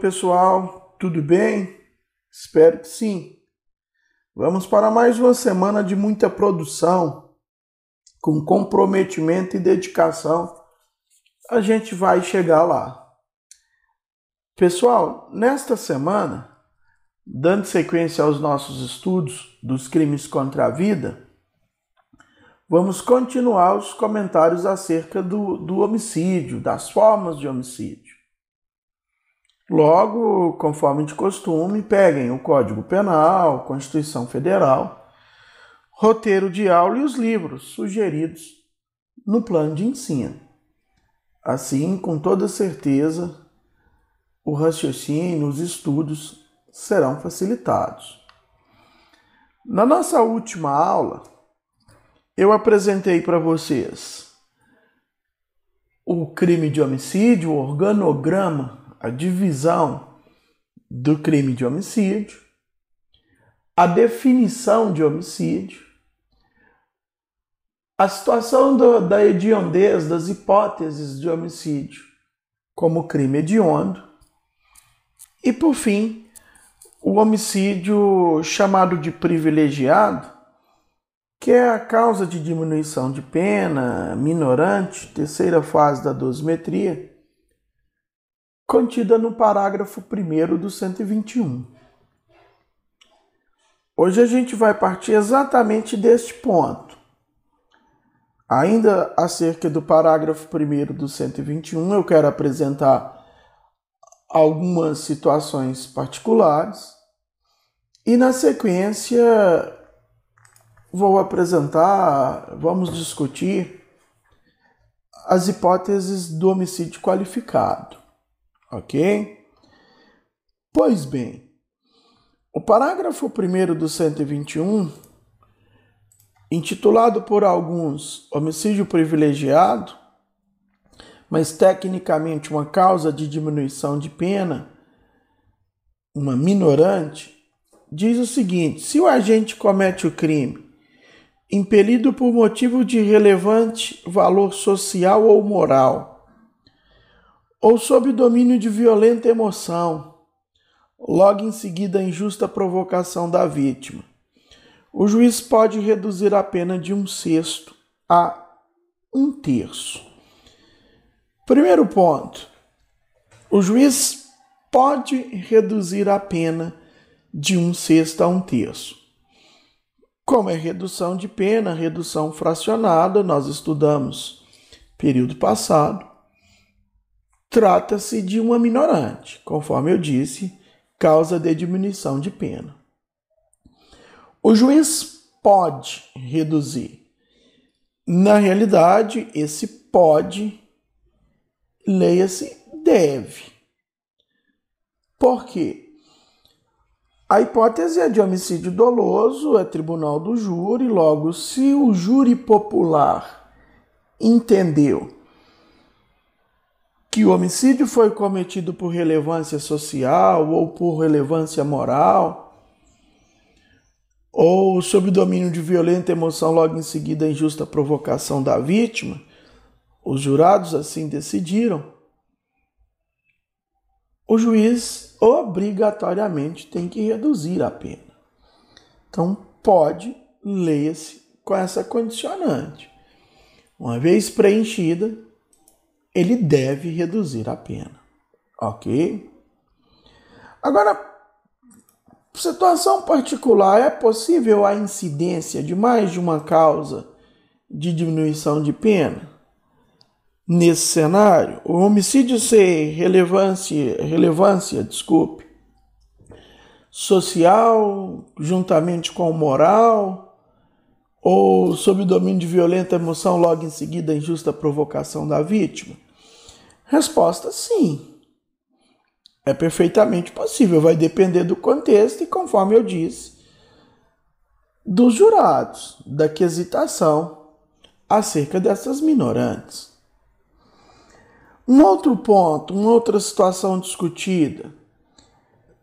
pessoal, tudo bem? Espero que sim. Vamos para mais uma semana de muita produção, com comprometimento e dedicação. A gente vai chegar lá. Pessoal, nesta semana, dando sequência aos nossos estudos dos crimes contra a vida, vamos continuar os comentários acerca do, do homicídio, das formas de homicídio. Logo, conforme de costume, peguem o Código Penal, Constituição Federal, roteiro de aula e os livros sugeridos no plano de ensino. Assim, com toda certeza, o raciocínio, os estudos serão facilitados. Na nossa última aula, eu apresentei para vocês o crime de homicídio, o organograma a divisão do crime de homicídio, a definição de homicídio, a situação do, da hediondez das hipóteses de homicídio como crime hediondo e, por fim, o homicídio chamado de privilegiado, que é a causa de diminuição de pena, minorante, terceira fase da dosimetria, contida no parágrafo 1 do 121. Hoje a gente vai partir exatamente deste ponto. Ainda acerca do parágrafo 1 do 121, eu quero apresentar algumas situações particulares e, na sequência, vou apresentar, vamos discutir as hipóteses do homicídio qualificado ok? Pois bem, o parágrafo 1 do 121, intitulado por alguns homicídio privilegiado, mas tecnicamente uma causa de diminuição de pena, uma minorante, diz o seguinte: se o agente comete o crime impelido por motivo de relevante valor social ou moral, ou sob domínio de violenta emoção, logo em seguida a injusta provocação da vítima. O juiz pode reduzir a pena de um sexto a um terço. Primeiro ponto: o juiz pode reduzir a pena de um sexto a um terço. Como é redução de pena, redução fracionada, nós estudamos período passado. Trata-se de uma minorante, conforme eu disse, causa de diminuição de pena. O juiz pode reduzir. Na realidade, esse pode, leia-se, deve. Por quê? A hipótese é de homicídio doloso, é tribunal do júri, logo, se o júri popular entendeu que o homicídio foi cometido por relevância social ou por relevância moral, ou sob domínio de violenta emoção logo em seguida a injusta provocação da vítima, os jurados assim decidiram. O juiz obrigatoriamente tem que reduzir a pena. Então, pode, leia-se com essa condicionante. Uma vez preenchida, ele deve reduzir a pena. Ok? Agora, situação particular, é possível a incidência de mais de uma causa de diminuição de pena? Nesse cenário, o homicídio ser relevância, relevância, desculpe, social, juntamente com moral, ou sob domínio de violenta emoção logo em seguida injusta provocação da vítima? Resposta: sim. É perfeitamente possível, vai depender do contexto e, conforme eu disse, dos jurados, da quesitação acerca dessas minorantes. Um outro ponto, uma outra situação discutida.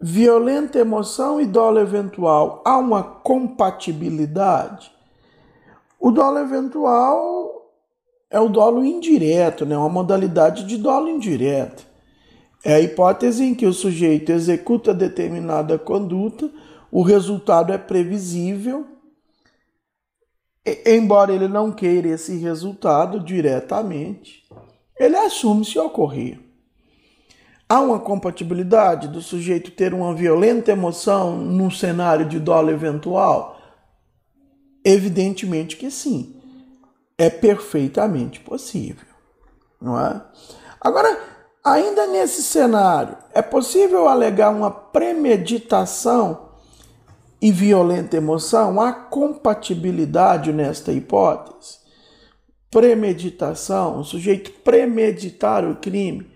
Violenta emoção e dolo eventual. Há uma compatibilidade? O dolo eventual é o dolo indireto, né? uma modalidade de dolo indireto. É a hipótese em que o sujeito executa determinada conduta, o resultado é previsível, embora ele não queira esse resultado diretamente, ele assume se ocorrer. Há uma compatibilidade do sujeito ter uma violenta emoção num cenário de dolo eventual? Evidentemente que sim. É perfeitamente possível, não é? Agora, ainda nesse cenário, é possível alegar uma premeditação e violenta emoção? Há compatibilidade nesta hipótese? Premeditação, o sujeito premeditar o crime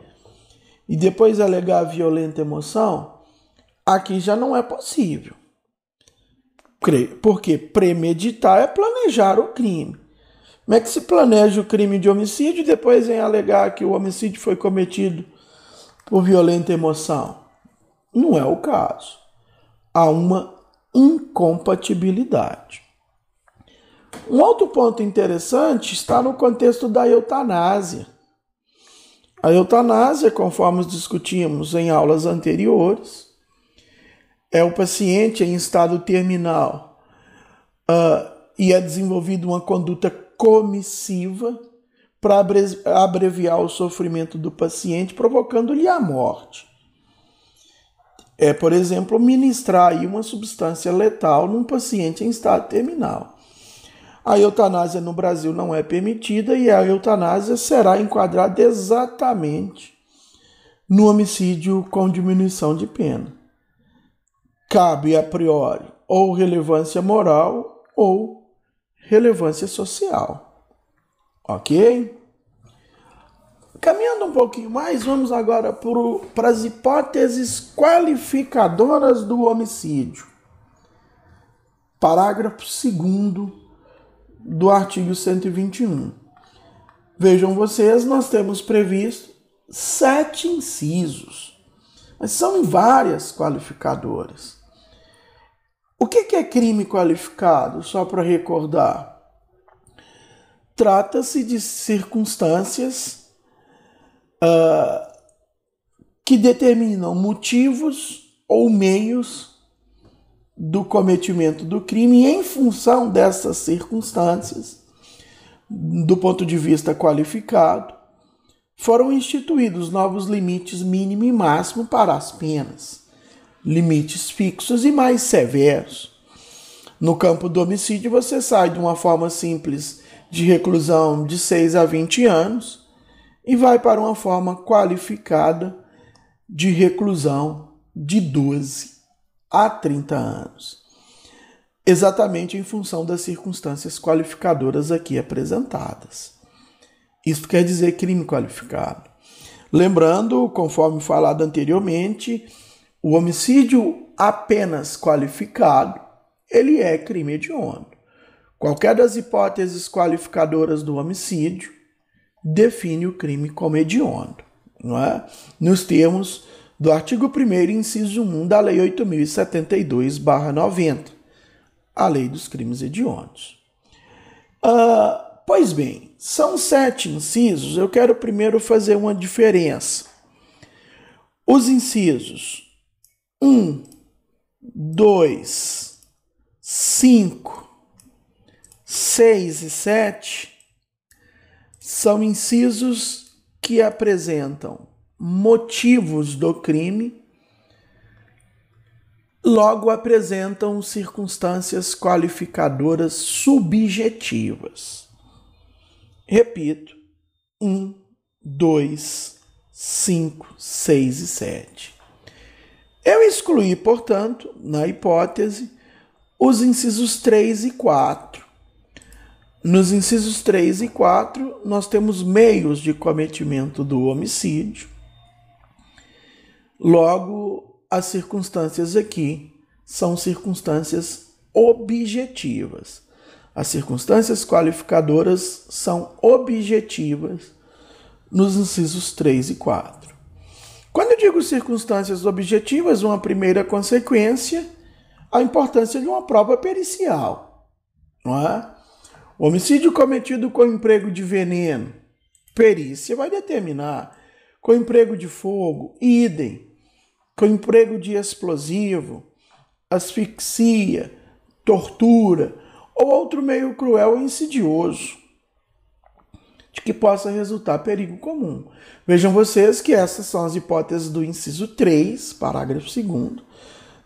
e depois alegar violenta emoção, aqui já não é possível. Porque premeditar é planejar o crime. Como é que se planeja o crime de homicídio e depois vem alegar que o homicídio foi cometido por violenta emoção? Não é o caso. Há uma incompatibilidade. Um outro ponto interessante está no contexto da eutanásia. A eutanásia, conforme discutimos em aulas anteriores, é o paciente em estado terminal uh, e é desenvolvida uma conduta comissiva para abreviar o sofrimento do paciente, provocando-lhe a morte. É, por exemplo, ministrar uma substância letal num paciente em estado terminal. A eutanásia no Brasil não é permitida e a eutanásia será enquadrada exatamente no homicídio com diminuição de pena. Cabe a priori ou relevância moral ou relevância social. Ok? Caminhando um pouquinho mais, vamos agora para as hipóteses qualificadoras do homicídio. Parágrafo 2 do artigo 121. Vejam vocês, nós temos previsto sete incisos, mas são várias qualificadoras. O que é crime qualificado? Só para recordar. Trata-se de circunstâncias uh, que determinam motivos ou meios do cometimento do crime em função dessas circunstâncias, do ponto de vista qualificado, foram instituídos novos limites mínimo e máximo para as penas, limites fixos e mais severos. No campo do homicídio, você sai de uma forma simples de reclusão de 6 a 20 anos e vai para uma forma qualificada de reclusão de 12 há 30 anos, exatamente em função das circunstâncias qualificadoras aqui apresentadas. Isto quer dizer crime qualificado. Lembrando, conforme falado anteriormente, o homicídio apenas qualificado, ele é crime hediondo. Qualquer das hipóteses qualificadoras do homicídio define o crime como hediondo, não é? Nos termos do artigo 1 inciso 1 da Lei 8072-90, a Lei dos Crimes Hediondos. Uh, pois bem, são sete incisos, eu quero primeiro fazer uma diferença. Os incisos 1, 2, 5, 6 e 7 são incisos que apresentam motivos do crime, logo apresentam circunstâncias qualificadoras subjetivas. Repito: 1, 2, 5, 6 e 7. Eu excluí, portanto, na hipótese, os incisos 3 e 4. Nos incisos 3 e 4, nós temos meios de cometimento do homicídio, Logo, as circunstâncias aqui são circunstâncias objetivas. As circunstâncias qualificadoras são objetivas nos incisos 3 e 4. Quando eu digo circunstâncias objetivas, uma primeira consequência, a importância de uma prova pericial. Não é? Homicídio cometido com emprego de veneno. Perícia vai determinar com emprego de fogo, idem, com emprego de explosivo, asfixia, tortura ou outro meio cruel e insidioso de que possa resultar perigo comum. Vejam vocês que essas são as hipóteses do inciso 3, parágrafo 2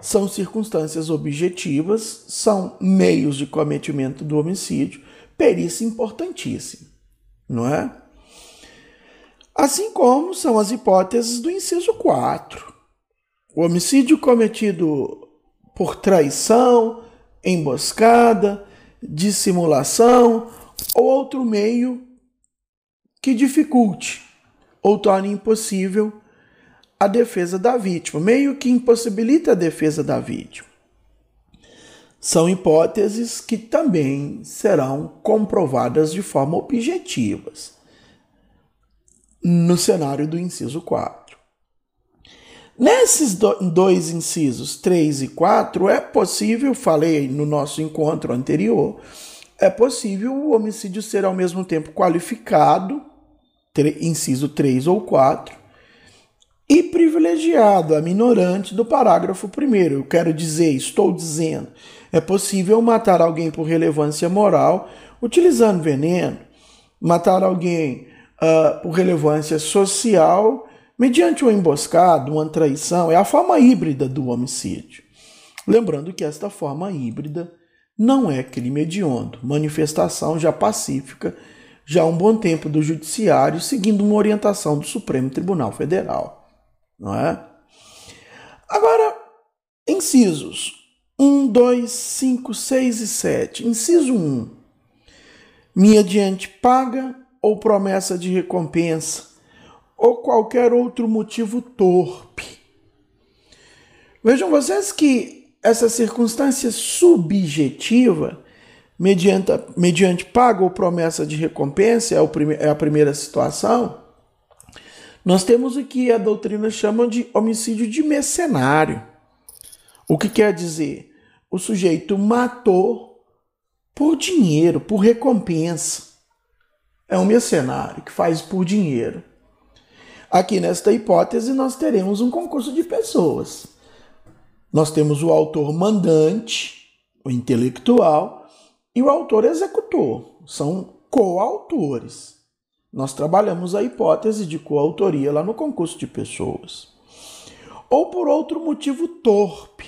são circunstâncias objetivas, são meios de cometimento do homicídio, perícia importantíssima, não é? Assim como são as hipóteses do inciso 4. O homicídio cometido por traição, emboscada, dissimulação ou outro meio que dificulte ou torne impossível a defesa da vítima, meio que impossibilita a defesa da vítima. São hipóteses que também serão comprovadas de forma objetivas no cenário do inciso 4. Nesses dois incisos 3 e 4, é possível, falei no nosso encontro anterior, é possível o homicídio ser ao mesmo tempo qualificado, inciso 3 ou 4, e privilegiado, a minorante do parágrafo 1. Eu quero dizer, estou dizendo, é possível matar alguém por relevância moral utilizando veneno, matar alguém uh, por relevância social mediante uma emboscada, uma traição, é a forma híbrida do homicídio. Lembrando que esta forma híbrida não é crime hediondo, manifestação já pacífica já há um bom tempo do Judiciário, seguindo uma orientação do Supremo Tribunal Federal não é? Agora, incisos 1, 2, 5, 6 e 7. Inciso 1. Mediante paga ou promessa de recompensa ou qualquer outro motivo torpe. Vejam vocês que essa circunstância subjetiva, mediante, mediante paga ou promessa de recompensa, é, o prime, é a primeira situação, nós temos o que a doutrina chama de homicídio de mercenário. O que quer dizer? O sujeito matou por dinheiro, por recompensa. É um mercenário que faz por dinheiro. Aqui nesta hipótese, nós teremos um concurso de pessoas. Nós temos o autor mandante, o intelectual, e o autor executor. São coautores. Nós trabalhamos a hipótese de coautoria lá no concurso de pessoas. Ou por outro motivo torpe.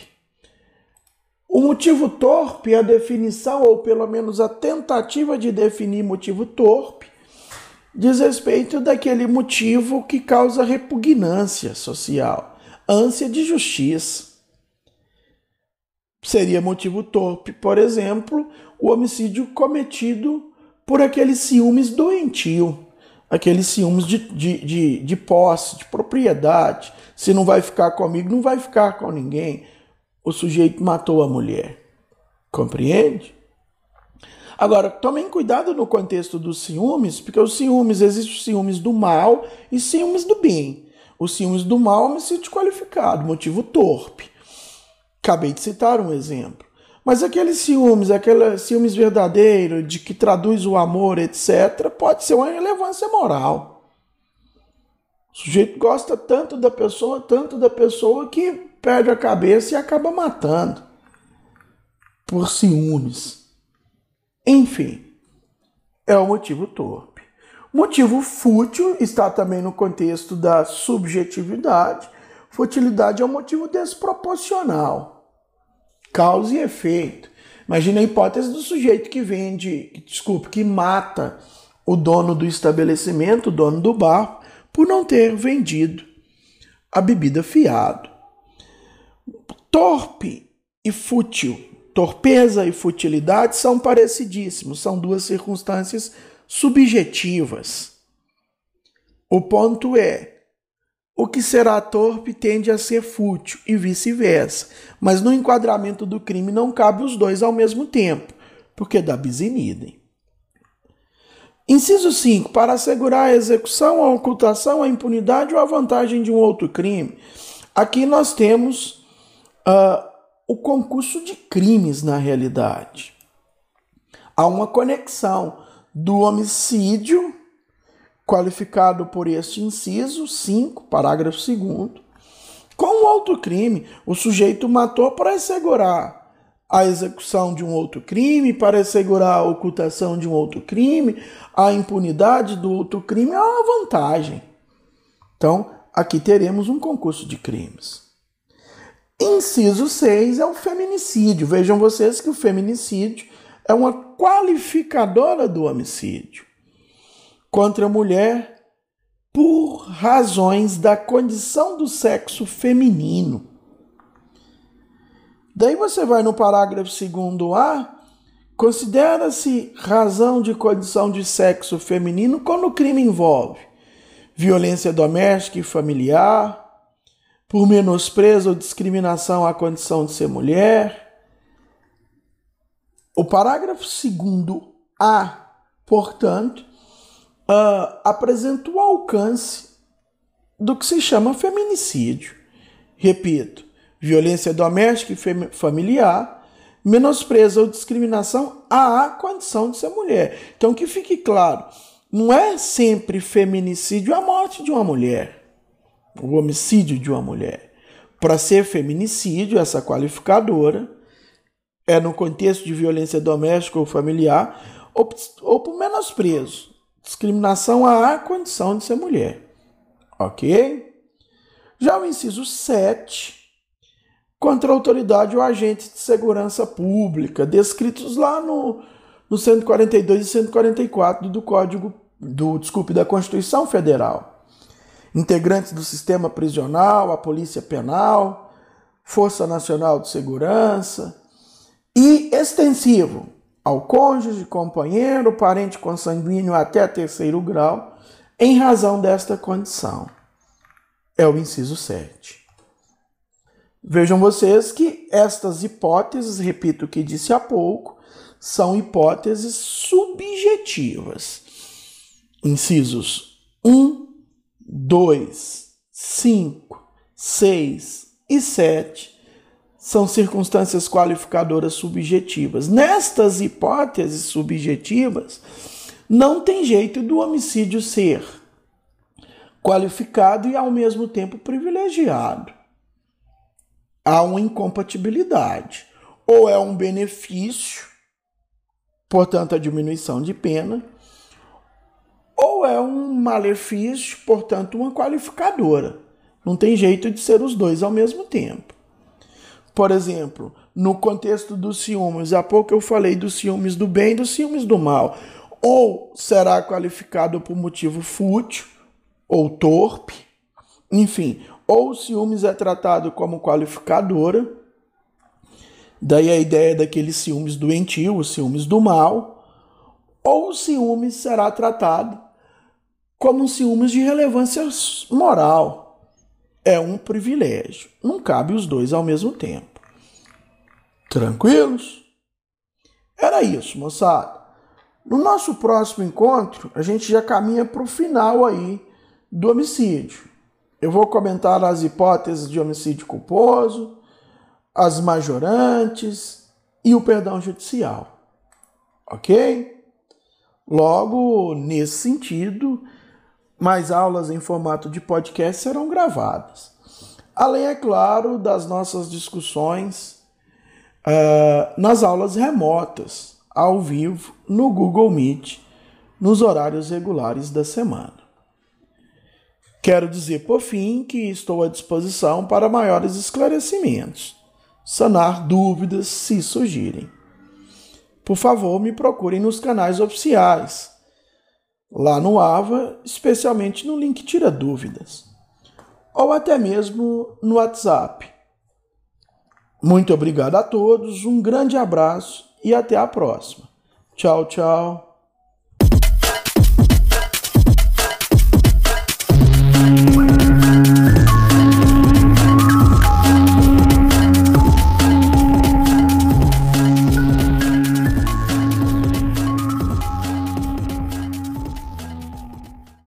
O motivo torpe, a definição, ou pelo menos a tentativa de definir motivo torpe, diz respeito daquele motivo que causa repugnância social, ânsia de justiça. Seria motivo torpe, por exemplo, o homicídio cometido por aquele ciúmes doentio aqueles ciúmes de, de, de, de posse, de propriedade. Se não vai ficar comigo, não vai ficar com ninguém. O sujeito matou a mulher. Compreende? Agora, tomem cuidado no contexto dos ciúmes, porque os ciúmes, existem ciúmes do mal e ciúmes do bem. Os ciúmes do mal é homicídio qualificado, motivo torpe. Acabei de citar um exemplo. Mas aqueles ciúmes, aquele ciúmes verdadeiro, de que traduz o amor, etc., pode ser uma relevância moral. O sujeito gosta tanto da pessoa, tanto da pessoa, que perde a cabeça e acaba matando por ciúmes. Enfim, é o motivo torpe. Motivo fútil está também no contexto da subjetividade. Futilidade é um motivo desproporcional causa e efeito. Imagina a hipótese do sujeito que vende, desculpe, que mata o dono do estabelecimento, o dono do bar, por não ter vendido a bebida fiado. Torpe e fútil, torpeza e futilidade são parecidíssimos, são duas circunstâncias subjetivas. O ponto é, o que será torpe tende a ser fútil e vice-versa. Mas no enquadramento do crime não cabe os dois ao mesmo tempo, porque dá bis in idem. Inciso 5. Para assegurar a execução, a ocultação, a impunidade ou a vantagem de um outro crime. Aqui nós temos uh, o concurso de crimes na realidade. Há uma conexão do homicídio qualificado por este inciso 5, parágrafo 2 com um outro crime. O sujeito matou para assegurar a execução de um outro crime, para assegurar a ocultação de um outro crime, a impunidade do outro crime é uma vantagem. Então, aqui teremos um concurso de crimes. Inciso 6 é o feminicídio. Vejam vocês que o feminicídio é uma qualificadora do homicídio contra a mulher por razões da condição do sexo feminino. Daí você vai no parágrafo 2a, considera-se razão de condição de sexo feminino quando o crime envolve violência doméstica e familiar, por menosprezo ou discriminação à condição de ser mulher. O parágrafo 2a, portanto, uh, apresenta o alcance do que se chama feminicídio. Repito, violência doméstica e familiar, menosprezo ou discriminação à condição de ser mulher. Então, que fique claro, não é sempre feminicídio a morte de uma mulher, o homicídio de uma mulher. Para ser feminicídio, essa qualificadora é no contexto de violência doméstica ou familiar ou, ou por menosprezo, discriminação à condição de ser mulher. Ok? Já o inciso 7, contra a autoridade ou agente de segurança pública, descritos lá no, no 142 e 144 do Código do, desculpe, da Constituição Federal. Integrantes do sistema prisional, a Polícia Penal, Força Nacional de Segurança e extensivo ao cônjuge, companheiro, parente consanguíneo até terceiro grau, em razão desta condição. É o inciso 7. Vejam vocês que estas hipóteses, repito o que disse há pouco, são hipóteses subjetivas incisos 1, 2, 5, 6 e 7 são circunstâncias qualificadoras subjetivas. Nestas hipóteses subjetivas, não tem jeito do homicídio ser qualificado e ao mesmo tempo privilegiado. Há uma incompatibilidade. Ou é um benefício, portanto, a diminuição de pena, ou é um malefício, portanto, uma qualificadora. Não tem jeito de ser os dois ao mesmo tempo. Por exemplo, no contexto dos ciúmes, há pouco eu falei dos ciúmes do bem e dos ciúmes do mal. Ou será qualificado por motivo fútil ou torpe, enfim, ou o ciúmes é tratado como qualificadora, daí a ideia daqueles ciúmes doentio, os ciúmes do mal, ou o ciúmes será tratado como ciúmes de relevância moral. É um privilégio. Não cabe os dois ao mesmo tempo. Tranquilos? Era isso, moçada. No nosso próximo encontro, a gente já caminha para o final aí do homicídio. Eu vou comentar as hipóteses de homicídio culposo, as majorantes e o perdão judicial. Ok? Logo, nesse sentido, mais aulas em formato de podcast serão gravadas. Além, é claro, das nossas discussões uh, nas aulas remotas, ao vivo, no Google Meet, nos horários regulares da semana. Quero dizer, por fim, que estou à disposição para maiores esclarecimentos, sanar dúvidas se surgirem. Por favor, me procurem nos canais oficiais lá no AVA, especialmente no link Tira Dúvidas, ou até mesmo no WhatsApp. Muito obrigado a todos, um grande abraço e até a próxima. Tchau, tchau.